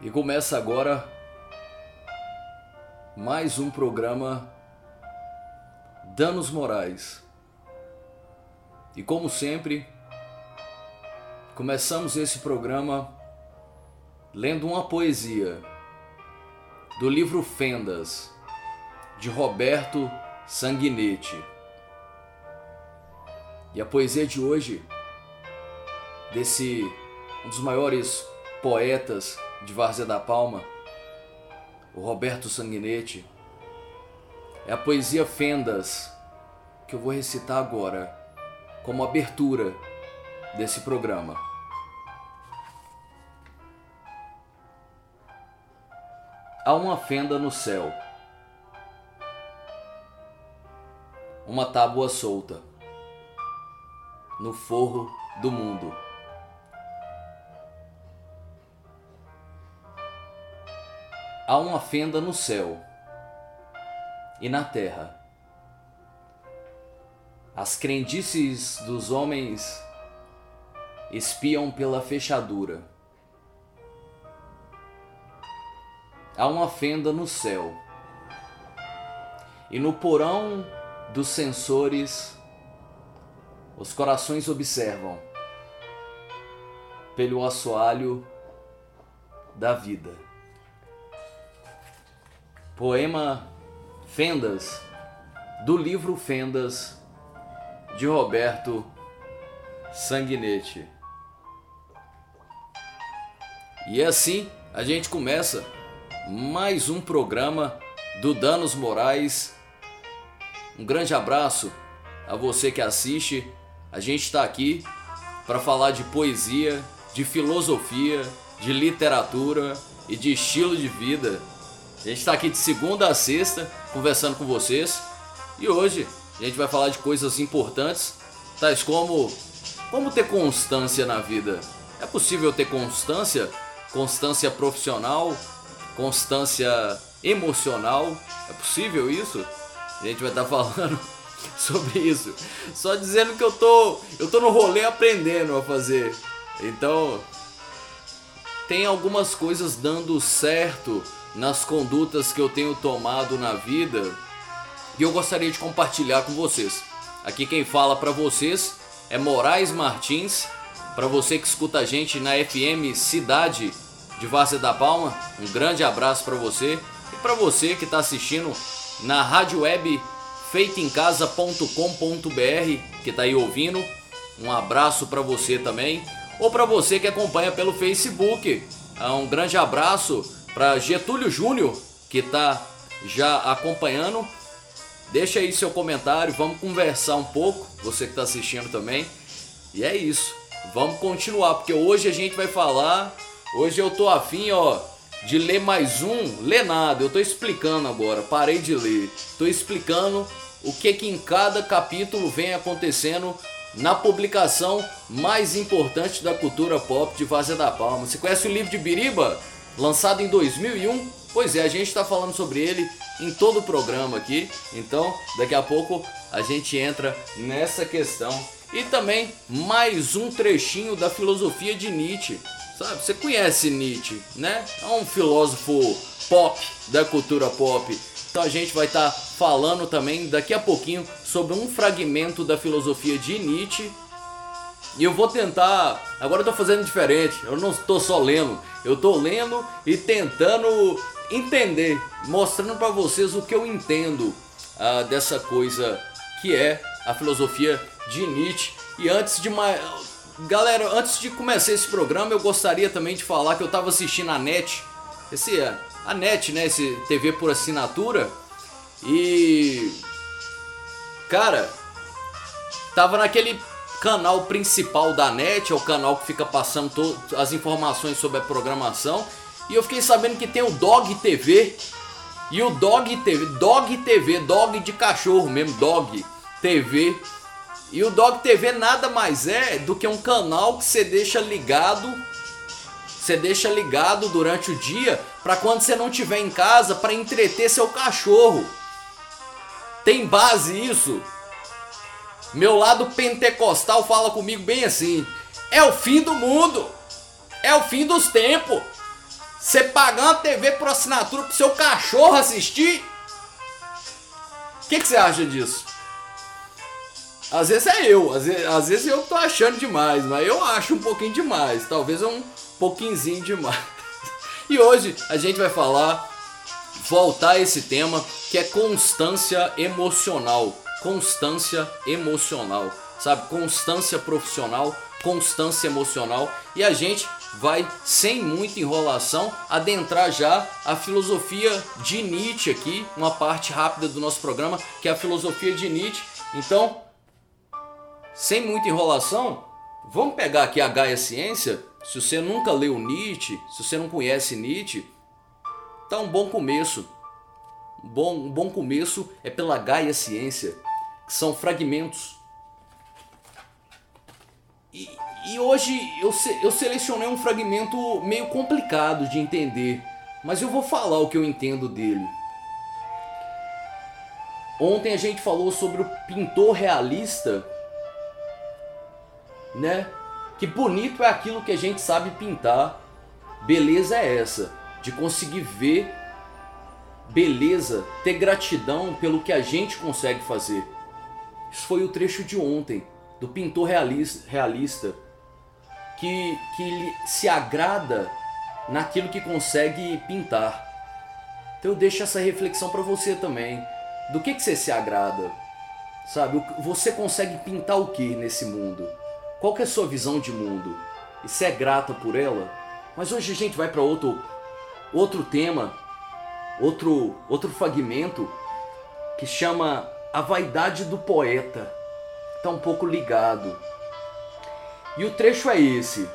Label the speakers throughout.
Speaker 1: E começa agora mais um programa Danos Morais. E como sempre, começamos esse programa lendo uma poesia do livro Fendas, de Roberto Sanguinetti. E a poesia de hoje, desse um dos maiores poetas de Várzea da Palma, o Roberto Sanguinetti, é a poesia Fendas que eu vou recitar agora como abertura desse programa. Há uma fenda no céu, uma tábua solta no forro do mundo. Há uma fenda no céu e na terra. As crendices dos homens espiam pela fechadura. Há uma fenda no céu e no porão dos sensores os corações observam pelo assoalho da vida. Poema Fendas, do livro Fendas, de Roberto Sanguinetti. E assim a gente começa mais um programa do Danos Morais. Um grande abraço a você que assiste. A gente está aqui para falar de poesia, de filosofia, de literatura e de estilo de vida. A gente está aqui de segunda a sexta conversando com vocês e hoje a gente vai falar de coisas importantes, tais como como ter constância na vida. É possível ter constância? Constância profissional, constância emocional? É possível isso? A gente vai estar tá falando sobre isso. Só dizendo que eu tô eu tô no rolê aprendendo a fazer. Então, tem algumas coisas dando certo nas condutas que eu tenho tomado na vida e eu gostaria de compartilhar com vocês. Aqui quem fala para vocês é Moraes Martins. Para você que escuta a gente na FM Cidade de Várzea da Palma, um grande abraço para você e para você que está assistindo na rádio web feitoemcasa.com.br que está aí ouvindo, um abraço para você também ou para você que acompanha pelo Facebook, um grande abraço para Getúlio Júnior, que está já acompanhando. Deixa aí seu comentário, vamos conversar um pouco, você que está assistindo também. E é isso, vamos continuar, porque hoje a gente vai falar. Hoje eu tô afim, ó, de ler mais um. Ler nada, eu tô explicando agora, parei de ler. Tô explicando o que que em cada capítulo vem acontecendo na publicação mais importante da cultura pop de Vazia da Palma. Você conhece o livro de Biriba? Lançado em 2001. Pois é, a gente está falando sobre ele em todo o programa aqui. Então, daqui a pouco a gente entra nessa questão. E também mais um trechinho da filosofia de Nietzsche. Sabe, você conhece Nietzsche, né? É um filósofo pop, da cultura pop. Então a gente vai estar tá falando também daqui a pouquinho sobre um fragmento da filosofia de Nietzsche e eu vou tentar. Agora eu tô fazendo diferente. Eu não estou só lendo. Eu tô lendo e tentando entender, mostrando para vocês o que eu entendo uh, dessa coisa que é a filosofia de Nietzsche. E antes de mais. Galera, antes de começar esse programa, eu gostaria também de falar que eu tava assistindo a NET. Esse. A NET, né? Esse TV por assinatura. E. Cara, tava naquele canal principal da NET, é o canal que fica passando todas as informações sobre a programação. E eu fiquei sabendo que tem o Dog TV. E o Dog TV, Dog TV, Dog de cachorro mesmo, Dog TV. E o Dog TV nada mais é do que um canal que você deixa ligado. Você deixa ligado durante o dia para quando você não estiver em casa para entreter seu cachorro. Tem base isso? Meu lado pentecostal fala comigo bem assim: é o fim do mundo, é o fim dos tempos. Você pagando a TV por assinatura pro seu cachorro assistir? O que, que você acha disso? Às vezes é eu, às vezes, às vezes eu tô achando demais, mas eu acho um pouquinho demais, talvez um pouquinho demais. E hoje a gente vai falar, voltar a esse tema que é constância emocional. Constância emocional, sabe? Constância profissional, constância emocional. E a gente vai, sem muita enrolação, adentrar já a filosofia de Nietzsche aqui, uma parte rápida do nosso programa, que é a filosofia de Nietzsche. Então, sem muita enrolação, vamos pegar aqui a Gaia Ciência. Se você nunca leu Nietzsche, se você não conhece Nietzsche, tá um bom começo. Um bom, um bom começo é pela Gaia Ciência, que são fragmentos. E, e hoje eu, eu selecionei um fragmento meio complicado de entender, mas eu vou falar o que eu entendo dele. Ontem a gente falou sobre o pintor realista né? Que bonito é aquilo que a gente sabe pintar. Beleza é essa, de conseguir ver beleza, ter gratidão pelo que a gente consegue fazer. Isso foi o trecho de ontem, do pintor realista, realista que, que se agrada naquilo que consegue pintar. Então eu deixo essa reflexão para você também. Do que, que você se agrada? Sabe, você consegue pintar o que nesse mundo? Qual que é a sua visão de mundo? E você é grata por ela? Mas hoje a gente vai para outro outro tema, outro outro fragmento que chama a vaidade do poeta. Está um pouco ligado. E o trecho é esse.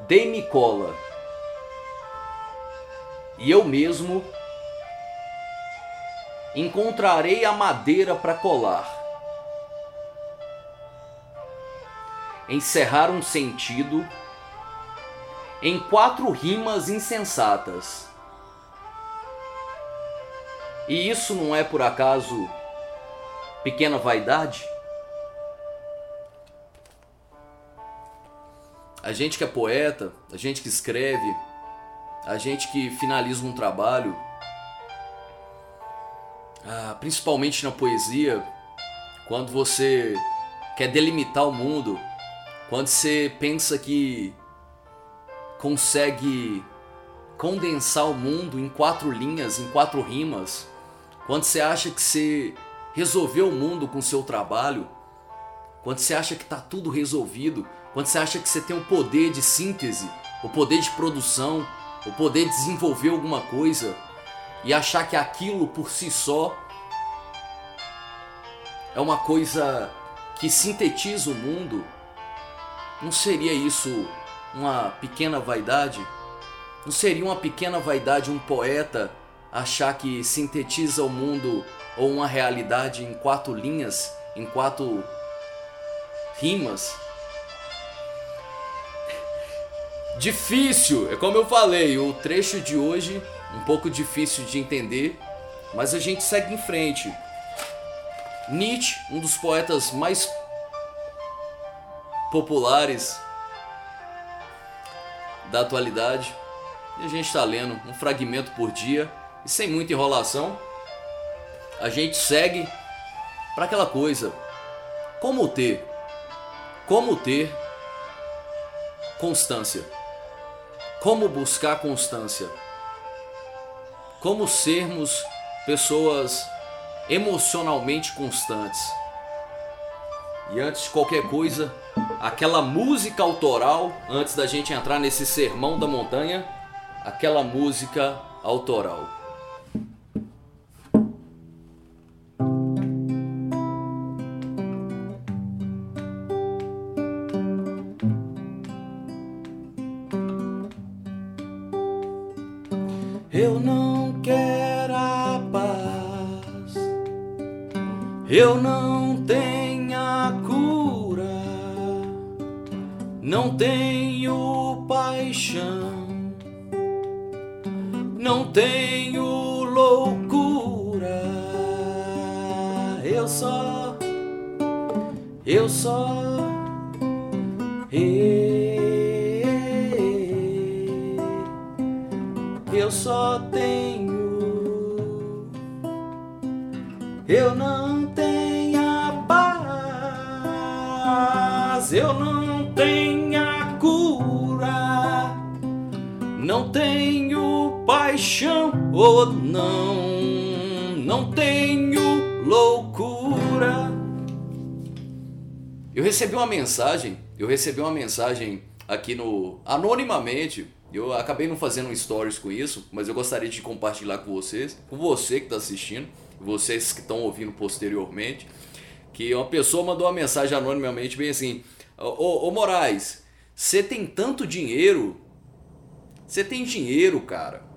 Speaker 1: Dei-me cola. E eu mesmo encontrarei a madeira para colar encerrar um sentido em quatro rimas insensatas. E isso não é por acaso pequena vaidade? A gente que é poeta, a gente que escreve, a gente que finaliza um trabalho, ah, principalmente na poesia, quando você quer delimitar o mundo, quando você pensa que consegue condensar o mundo em quatro linhas, em quatro rimas, quando você acha que você resolveu o mundo com seu trabalho, quando você acha que está tudo resolvido, quando você acha que você tem o poder de síntese, o poder de produção, o poder de desenvolver alguma coisa e achar que aquilo por si só é uma coisa que sintetiza o mundo, não seria isso uma pequena vaidade? Não seria uma pequena vaidade um poeta achar que sintetiza o mundo ou uma realidade em quatro linhas, em quatro rimas? Difícil, é como eu falei, o trecho de hoje um pouco difícil de entender, mas a gente segue em frente. Nietzsche, um dos poetas mais populares da atualidade. E a gente está lendo um fragmento por dia e sem muita enrolação, a gente segue para aquela coisa: como ter, como ter constância, como buscar constância, como sermos pessoas emocionalmente constantes. E antes de qualquer coisa, aquela música autoral, antes da gente entrar nesse sermão da montanha, aquela música autoral. Eu não quero a paz. Eu não tenho Não tenho paixão, não tenho loucura. Eu só, eu só. Paixão ou oh, não, não tenho loucura. Eu recebi uma mensagem, eu recebi uma mensagem aqui no anonimamente. Eu acabei não fazendo stories com isso, mas eu gostaria de compartilhar com vocês, com você que está assistindo, vocês que estão ouvindo posteriormente, que uma pessoa mandou uma mensagem anonimamente bem assim: Ô, ô Moraes, você tem tanto dinheiro? Você tem dinheiro, cara.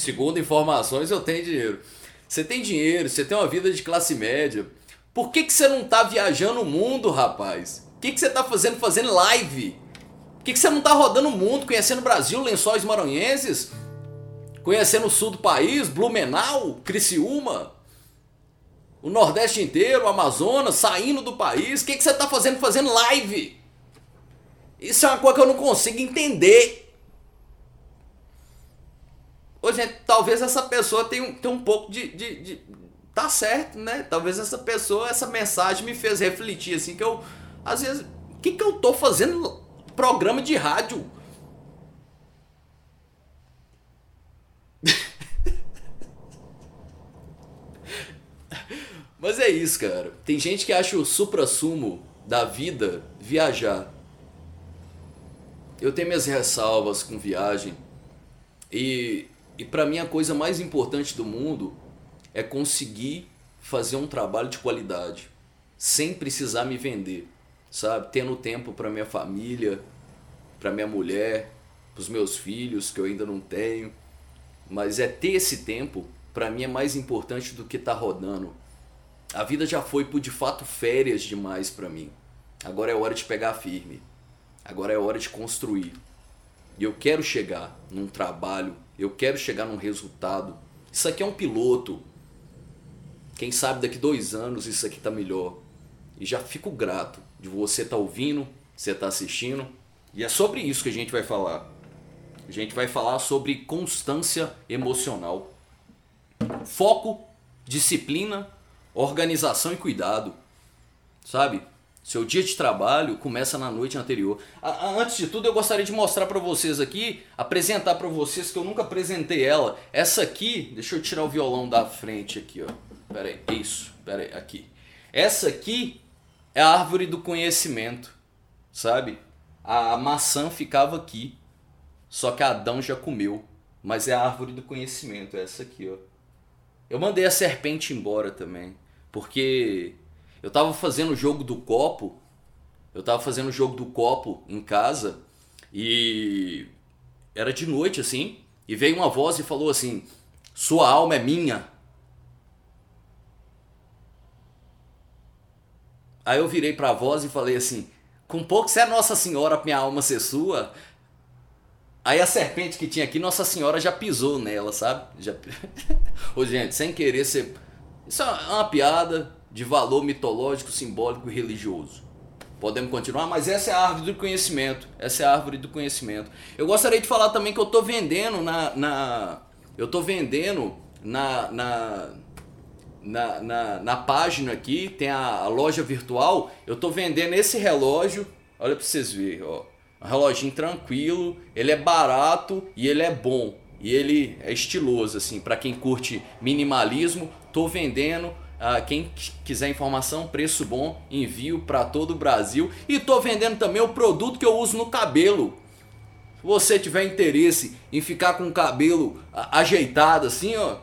Speaker 1: Segundo informações, eu tenho dinheiro. Você tem dinheiro, você tem uma vida de classe média. Por que, que você não tá viajando o mundo, rapaz? O que, que você tá fazendo fazendo live? Por que, que você não tá rodando o mundo, conhecendo o Brasil, lençóis maranhenses? Conhecendo o sul do país, Blumenau, Criciúma? O Nordeste inteiro, o Amazonas, saindo do país? O que, que você tá fazendo fazendo live? Isso é uma coisa que eu não consigo entender. Ô, gente, talvez essa pessoa tenha, tenha um pouco de, de, de tá certo, né? Talvez essa pessoa, essa mensagem me fez refletir assim que eu às vezes, o que que eu tô fazendo programa de rádio? Mas é isso, cara. Tem gente que acha o supra-sumo da vida viajar. Eu tenho minhas ressalvas com viagem. E, e para mim a coisa mais importante do mundo é conseguir fazer um trabalho de qualidade, sem precisar me vender, sabe? Tendo tempo para minha família, para minha mulher, para os meus filhos que eu ainda não tenho. Mas é ter esse tempo, para mim é mais importante do que tá rodando. A vida já foi por de fato férias demais para mim. Agora é hora de pegar firme. Agora é hora de construir. E eu quero chegar num trabalho, eu quero chegar num resultado. Isso aqui é um piloto, quem sabe daqui dois anos isso aqui tá melhor. E já fico grato de você estar tá ouvindo, você tá assistindo. E é sobre isso que a gente vai falar. A gente vai falar sobre constância emocional. Foco, disciplina, organização e cuidado. Sabe? Seu dia de trabalho começa na noite anterior. Antes de tudo, eu gostaria de mostrar para vocês aqui, apresentar para vocês que eu nunca apresentei ela. Essa aqui, deixa eu tirar o violão da frente aqui, ó. Pera aí, isso, pera aí, aqui. Essa aqui é a árvore do conhecimento, sabe? A maçã ficava aqui, só que Adão já comeu. Mas é a árvore do conhecimento, é essa aqui, ó. Eu mandei a serpente embora também, porque eu tava fazendo o jogo do copo, eu tava fazendo o jogo do copo em casa e era de noite assim, e veio uma voz e falou assim: "Sua alma é minha". Aí eu virei pra voz e falei assim: com pouco se é Nossa Senhora minha alma ser sua. Aí a serpente que tinha aqui, Nossa Senhora já pisou nela, sabe? Já... Ô, gente, sem querer ser. Isso é uma piada de valor mitológico, simbólico e religioso. Podemos continuar, mas essa é a árvore do conhecimento. Essa é a árvore do conhecimento. Eu gostaria de falar também que eu tô vendendo na. na eu tô vendendo na, na na, na, na página aqui, tem a, a, loja virtual, eu tô vendendo esse relógio, olha para vocês verem, ó. Um reloginho tranquilo, ele é barato e ele é bom. E ele é estiloso, assim, para quem curte minimalismo, tô vendendo. Ah, quem quiser informação, preço bom, envio para todo o Brasil. E tô vendendo também o produto que eu uso no cabelo. Se você tiver interesse em ficar com o cabelo ajeitado assim, ó,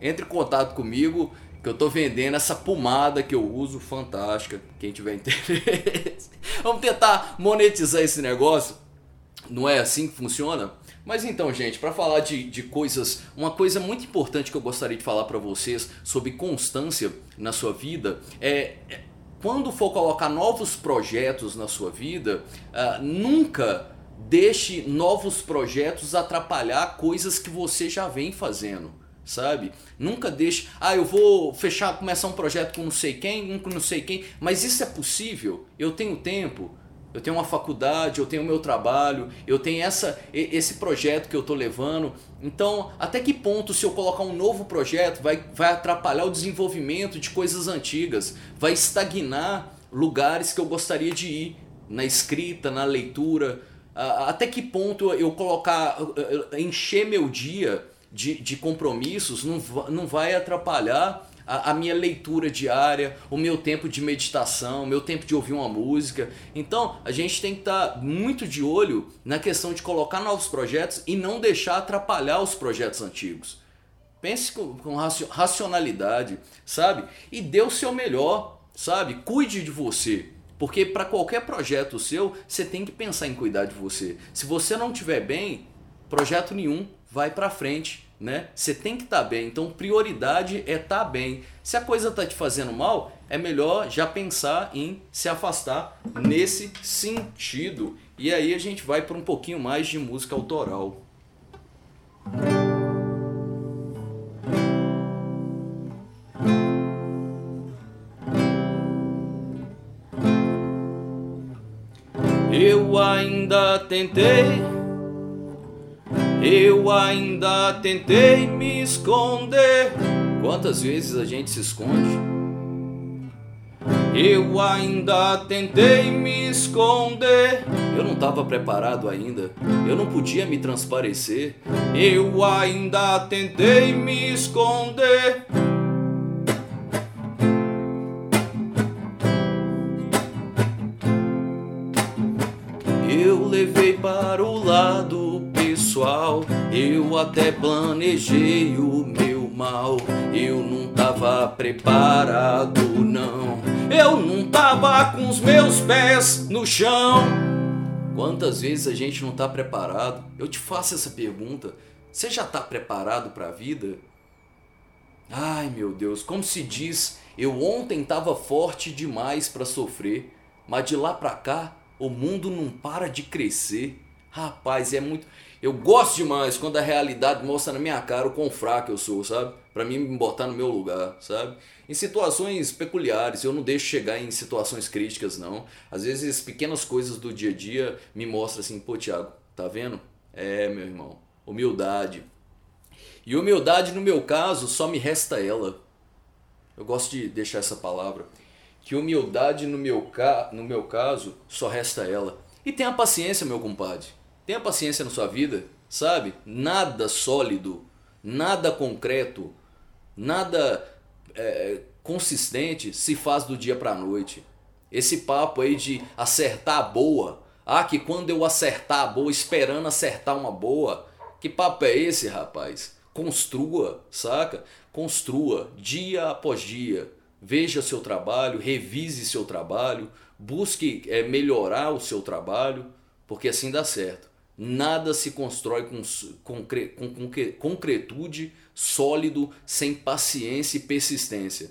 Speaker 1: entre em contato comigo que eu tô vendendo essa pomada que eu uso, fantástica. Quem tiver interesse. Vamos tentar monetizar esse negócio. Não é assim que funciona? Mas então, gente, para falar de, de coisas, uma coisa muito importante que eu gostaria de falar para vocês sobre constância na sua vida é, é, quando for colocar novos projetos na sua vida, uh, nunca deixe novos projetos atrapalhar coisas que você já vem fazendo sabe? Nunca deixe, ah, eu vou fechar, começar um projeto com não sei quem, um com não sei quem, mas isso é possível? Eu tenho tempo? Eu tenho uma faculdade, eu tenho o meu trabalho, eu tenho essa, esse projeto que eu estou levando. Então, até que ponto se eu colocar um novo projeto vai, vai atrapalhar o desenvolvimento de coisas antigas, vai estagnar lugares que eu gostaria de ir na escrita, na leitura. Até que ponto eu colocar, encher meu dia de, de compromissos não, não vai atrapalhar a, a, minha leitura diária, o meu tempo de meditação, o meu tempo de ouvir uma música. Então, a gente tem que estar tá muito de olho na questão de colocar novos projetos e não deixar atrapalhar os projetos antigos. Pense com, com racionalidade, sabe? E dê o seu melhor, sabe? Cuide de você. Porque para qualquer projeto seu, você tem que pensar em cuidar de você. Se você não estiver bem, projeto nenhum vai para frente né? Você tem que estar tá bem. Então, prioridade é estar tá bem. Se a coisa está te fazendo mal, é melhor já pensar em se afastar nesse sentido. E aí a gente vai para um pouquinho mais de música autoral. Eu ainda tentei eu ainda tentei me esconder. Quantas vezes a gente se esconde? Eu ainda tentei me esconder. Eu não estava preparado ainda. Eu não podia me transparecer. Eu ainda tentei me esconder. Pessoal. Eu até planejei o meu mal. Eu não tava preparado, não. Eu não tava com os meus pés no chão. Quantas vezes a gente não tá preparado? Eu te faço essa pergunta. Você já tá preparado para a vida? Ai, meu Deus, como se diz, eu ontem tava forte demais para sofrer, mas de lá para cá o mundo não para de crescer. Rapaz, é muito. Eu gosto demais quando a realidade mostra na minha cara o quão fraco eu sou, sabe? Para mim me botar no meu lugar, sabe? Em situações peculiares, eu não deixo chegar em situações críticas, não. Às vezes, pequenas coisas do dia a dia me mostram assim, pô, Thiago, tá vendo? É, meu irmão, humildade. E humildade, no meu caso, só me resta ela. Eu gosto de deixar essa palavra. Que humildade, no meu, ca... no meu caso, só resta ela. E tenha paciência, meu compadre. Tenha paciência na sua vida, sabe? Nada sólido, nada concreto, nada é, consistente se faz do dia para noite. Esse papo aí de acertar a boa, ah, que quando eu acertar a boa, esperando acertar uma boa, que papo é esse, rapaz? Construa, saca? Construa dia após dia. Veja seu trabalho, revise seu trabalho, busque é, melhorar o seu trabalho, porque assim dá certo. Nada se constrói com, concre, com, com concretude, sólido, sem paciência e persistência.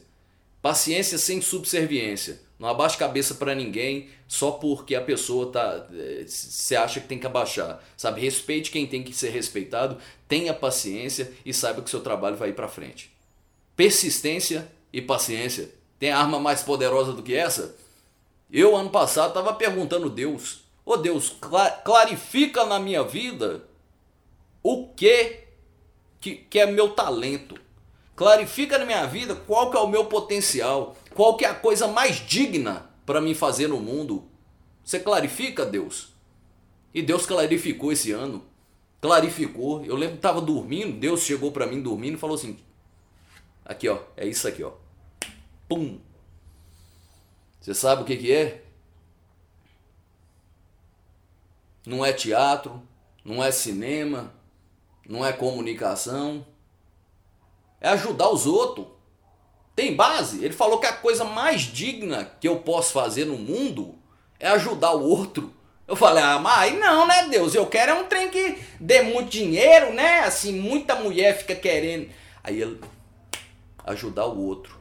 Speaker 1: Paciência sem subserviência. Não abaixe cabeça para ninguém só porque a pessoa tá se acha que tem que abaixar. Sabe, respeite quem tem que ser respeitado, tenha paciência e saiba que seu trabalho vai ir para frente. Persistência e paciência. Tem arma mais poderosa do que essa? Eu ano passado estava perguntando Deus, Ô oh Deus, clarifica na minha vida o que, que, que é meu talento. Clarifica na minha vida qual que é o meu potencial. Qual que é a coisa mais digna para mim fazer no mundo. Você clarifica, Deus? E Deus clarificou esse ano. Clarificou. Eu lembro que estava dormindo, Deus chegou para mim dormindo e falou assim: Aqui, ó, é isso aqui, ó. Pum. Você sabe o que que é? Não é teatro, não é cinema, não é comunicação. É ajudar os outros. Tem base? Ele falou que a coisa mais digna que eu posso fazer no mundo é ajudar o outro. Eu falei, ah, mas não, né, Deus? Eu quero é um trem que dê muito dinheiro, né? Assim, muita mulher fica querendo. Aí ele ajudar o outro.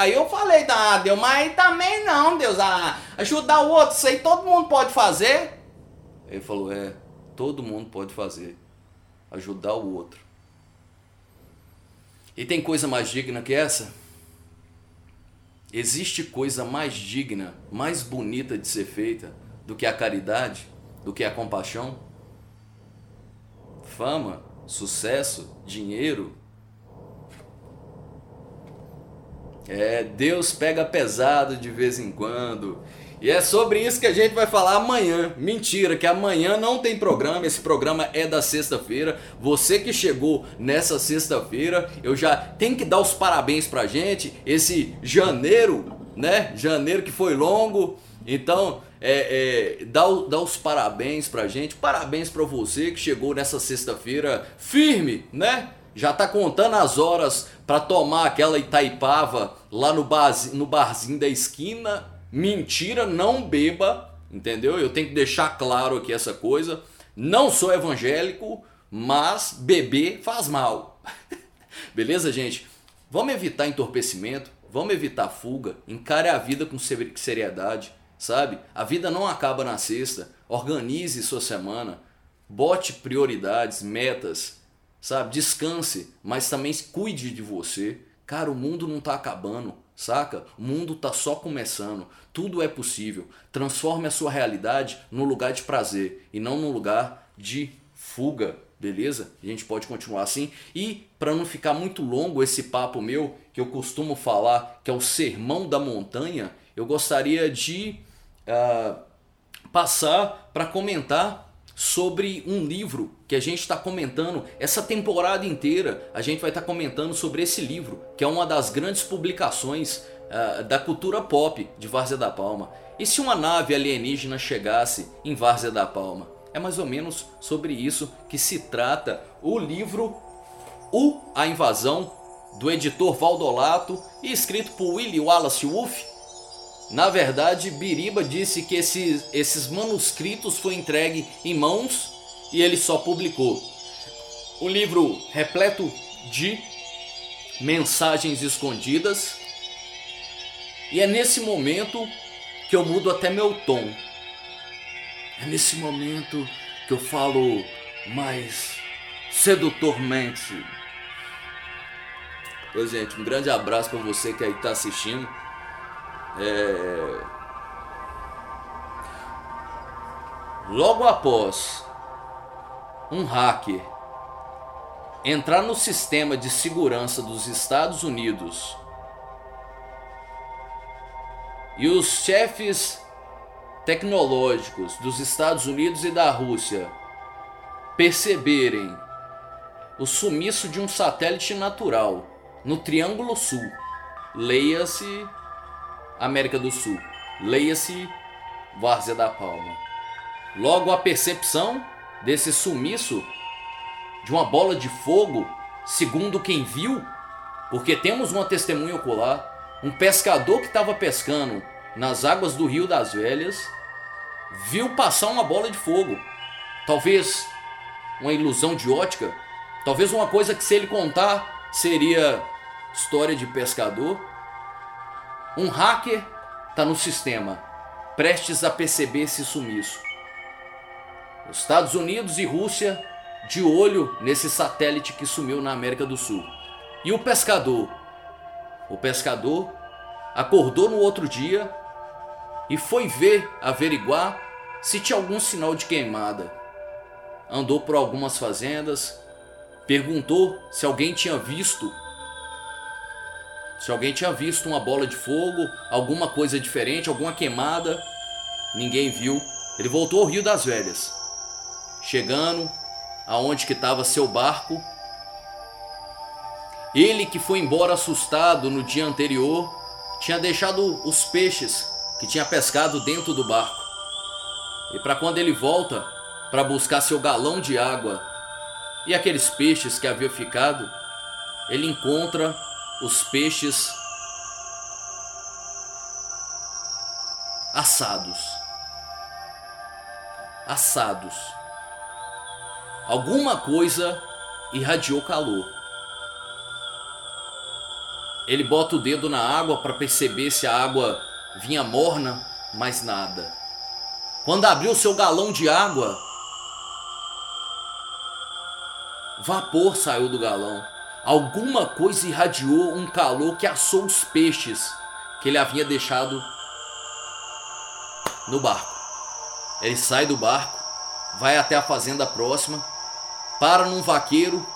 Speaker 1: Aí eu falei, ah, Deus, mas também não, Deus, ah, ajudar o outro, isso aí todo mundo pode fazer. Ele falou, é, todo mundo pode fazer, ajudar o outro. E tem coisa mais digna que essa? Existe coisa mais digna, mais bonita de ser feita do que a caridade, do que a compaixão? Fama, sucesso, dinheiro. É, Deus pega pesado de vez em quando. E é sobre isso que a gente vai falar amanhã. Mentira, que amanhã não tem programa. Esse programa é da sexta-feira. Você que chegou nessa sexta-feira, eu já tenho que dar os parabéns pra gente. Esse janeiro, né? Janeiro que foi longo. Então, é, é, dá, dá os parabéns pra gente. Parabéns pra você que chegou nessa sexta-feira firme, né? Já tá contando as horas para tomar aquela Itaipava lá no, bar, no barzinho da esquina Mentira, não beba, entendeu? Eu tenho que deixar claro aqui essa coisa. Não sou evangélico, mas beber faz mal. Beleza, gente? Vamos evitar entorpecimento, vamos evitar fuga, encare a vida com seriedade, sabe? A vida não acaba na sexta. Organize sua semana, bote prioridades, metas, sabe? Descanse, mas também cuide de você. Cara, o mundo não está acabando saca? O mundo tá só começando, tudo é possível. Transforme a sua realidade num lugar de prazer e não num lugar de fuga, beleza? A gente pode continuar assim. E para não ficar muito longo esse papo meu, que eu costumo falar que é o sermão da montanha, eu gostaria de uh, passar para comentar sobre um livro que a gente está comentando essa temporada inteira. A gente vai estar tá comentando sobre esse livro, que é uma das grandes publicações uh, da cultura pop de Várzea da Palma. E se uma nave alienígena chegasse em Várzea da Palma? É mais ou menos sobre isso que se trata o livro O A Invasão, do editor Valdolato e escrito por Willie Wallace Wolff na verdade, Biriba disse que esses, esses manuscritos foi entregue em mãos e ele só publicou. O livro repleto de mensagens escondidas. E é nesse momento que eu mudo até meu tom. É nesse momento que eu falo mais sedutormente. Pois, gente, um grande abraço para você que aí está assistindo. É... Logo após um hacker entrar no sistema de segurança dos Estados Unidos e os chefes tecnológicos dos Estados Unidos e da Rússia perceberem o sumiço de um satélite natural no Triângulo Sul, leia-se América do Sul. Leia-se Várzea da Palma. Logo a percepção desse sumiço de uma bola de fogo, segundo quem viu, porque temos uma testemunha ocular, um pescador que estava pescando nas águas do Rio das Velhas, viu passar uma bola de fogo. Talvez uma ilusão de ótica, talvez uma coisa que se ele contar seria história de pescador, um hacker está no sistema, prestes a perceber esse sumiço. Os Estados Unidos e Rússia de olho nesse satélite que sumiu na América do Sul. E o pescador? O pescador acordou no outro dia e foi ver, averiguar se tinha algum sinal de queimada. Andou por algumas fazendas, perguntou se alguém tinha visto se alguém tinha visto uma bola de fogo, alguma coisa diferente, alguma queimada, ninguém viu. Ele voltou ao Rio das Velhas. Chegando aonde que estava seu barco, ele que foi embora assustado no dia anterior, tinha deixado os peixes que tinha pescado dentro do barco. E para quando ele volta para buscar seu galão de água e aqueles peixes que havia ficado, ele encontra os peixes assados. Assados. Alguma coisa irradiou calor. Ele bota o dedo na água para perceber se a água vinha morna, mas nada. Quando abriu seu galão de água, vapor saiu do galão. Alguma coisa irradiou um calor que assou os peixes que ele havia deixado no barco. Ele sai do barco, vai até a fazenda próxima, para num vaqueiro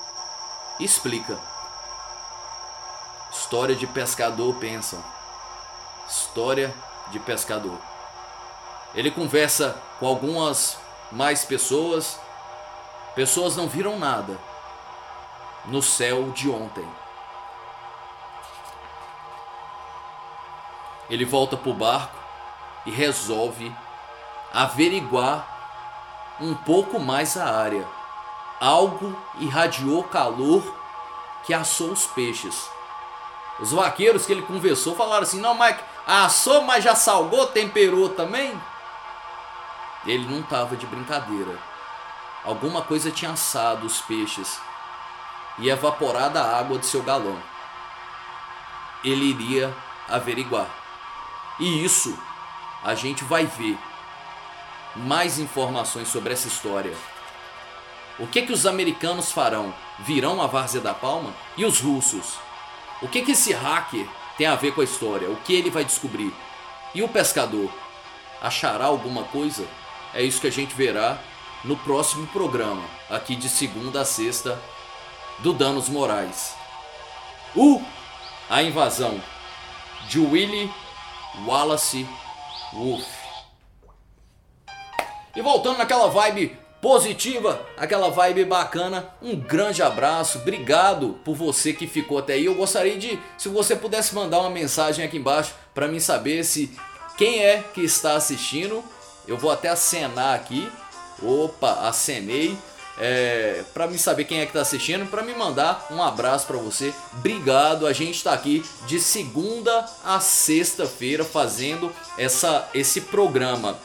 Speaker 1: e explica. História de pescador, pensam. História de pescador. Ele conversa com algumas mais pessoas. Pessoas não viram nada no céu de ontem. Ele volta para o barco e resolve averiguar um pouco mais a área. Algo irradiou calor que assou os peixes. Os vaqueiros que ele conversou falaram assim: Não, Mike, assou, mas já salgou, temperou também? Ele não estava de brincadeira. Alguma coisa tinha assado os peixes e evaporado a água do seu galão. Ele iria averiguar. E isso a gente vai ver mais informações sobre essa história. O que que os americanos farão? Virão a Várzea da Palma? E os russos? O que que esse hacker tem a ver com a história? O que ele vai descobrir? E o pescador? Achará alguma coisa? É isso que a gente verá no próximo programa, aqui de segunda a sexta, do Danos Morais. O A Invasão de Willie Wallace Wolf. E voltando naquela vibe positiva, aquela vibe bacana, um grande abraço, obrigado por você que ficou até aí. Eu gostaria de, se você pudesse mandar uma mensagem aqui embaixo para mim saber se quem é que está assistindo. Eu vou até acenar aqui. Opa, acenei é, para me saber quem é que está assistindo, para me mandar um abraço para você. Obrigado. A gente está aqui de segunda a sexta-feira fazendo essa esse programa.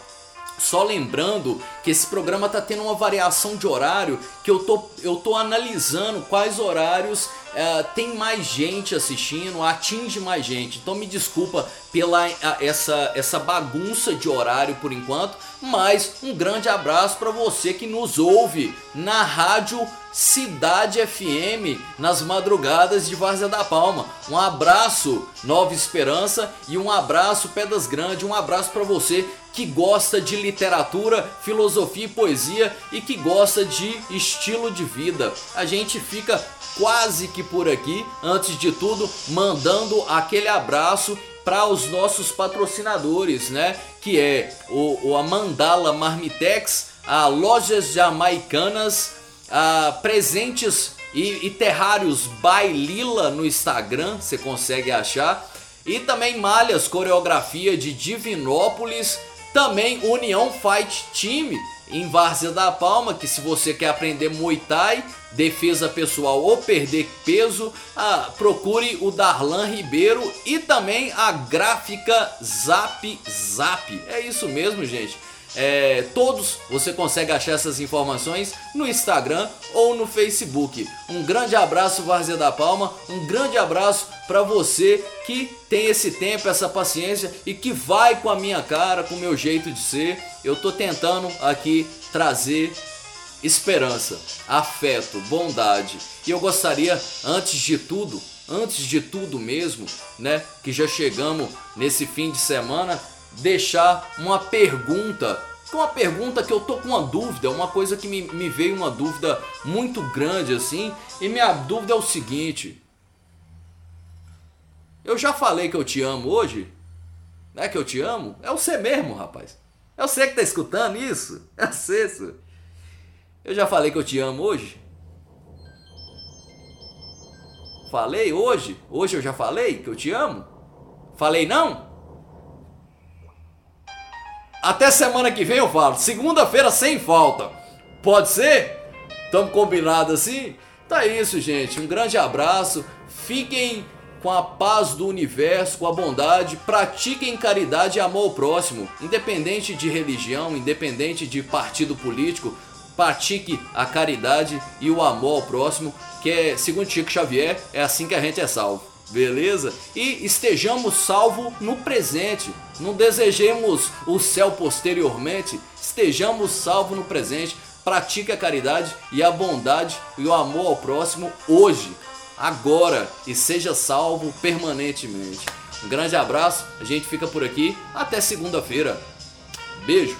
Speaker 1: Só lembrando que esse programa está tendo uma variação de horário que eu tô, eu tô analisando quais horários é, tem mais gente assistindo, atinge mais gente. Então me desculpa pela essa, essa bagunça de horário por enquanto, mas um grande abraço para você que nos ouve na rádio Cidade FM nas madrugadas de Várzea da Palma. Um abraço Nova Esperança e um abraço Pedras Grandes, um abraço para você que gosta de literatura, filosofia e poesia e que gosta de estilo de vida. A gente fica quase que por aqui. Antes de tudo, mandando aquele abraço para os nossos patrocinadores, né? Que é o, a Mandala Marmitex, a Lojas Jamaicanas, a Presentes e, e Terrários Bailila no Instagram, você consegue achar. E também Malhas Coreografia de Divinópolis, também União Fight Team em Várzea da Palma, que se você quer aprender Muay Thai, defesa pessoal ou perder peso, ah, procure o Darlan Ribeiro e também a gráfica Zap Zap. É isso mesmo, gente. É, todos você consegue achar essas informações no Instagram ou no Facebook. Um grande abraço, Várzea da Palma. Um grande abraço para você que tem esse tempo, essa paciência e que vai com a minha cara, com o meu jeito de ser. Eu tô tentando aqui trazer esperança, afeto, bondade. E eu gostaria, antes de tudo, antes de tudo mesmo, né, que já chegamos nesse fim de semana, deixar uma pergunta. Uma pergunta que eu tô com uma dúvida, uma coisa que me, me veio uma dúvida muito grande assim. E minha dúvida é o seguinte: Eu já falei que eu te amo hoje? Não é que eu te amo? É você mesmo, rapaz. É você que tá escutando isso? É você, isso. Eu já falei que eu te amo hoje? Falei hoje? Hoje eu já falei que eu te amo? Falei não? Até semana que vem eu falo. Segunda-feira sem falta. Pode ser? Tamo combinado assim? Tá isso, gente. Um grande abraço. Fiquem com a paz do universo, com a bondade, pratiquem caridade e amor ao próximo, independente de religião, independente de partido político, pratique a caridade e o amor ao próximo, que é, segundo Chico Xavier, é assim que a gente é salvo. Beleza? E estejamos salvos no presente. Não desejemos o céu posteriormente. Estejamos salvos no presente. Pratique a caridade e a bondade e o amor ao próximo hoje, agora e seja salvo permanentemente. Um grande abraço, a gente fica por aqui. Até segunda-feira. Beijo.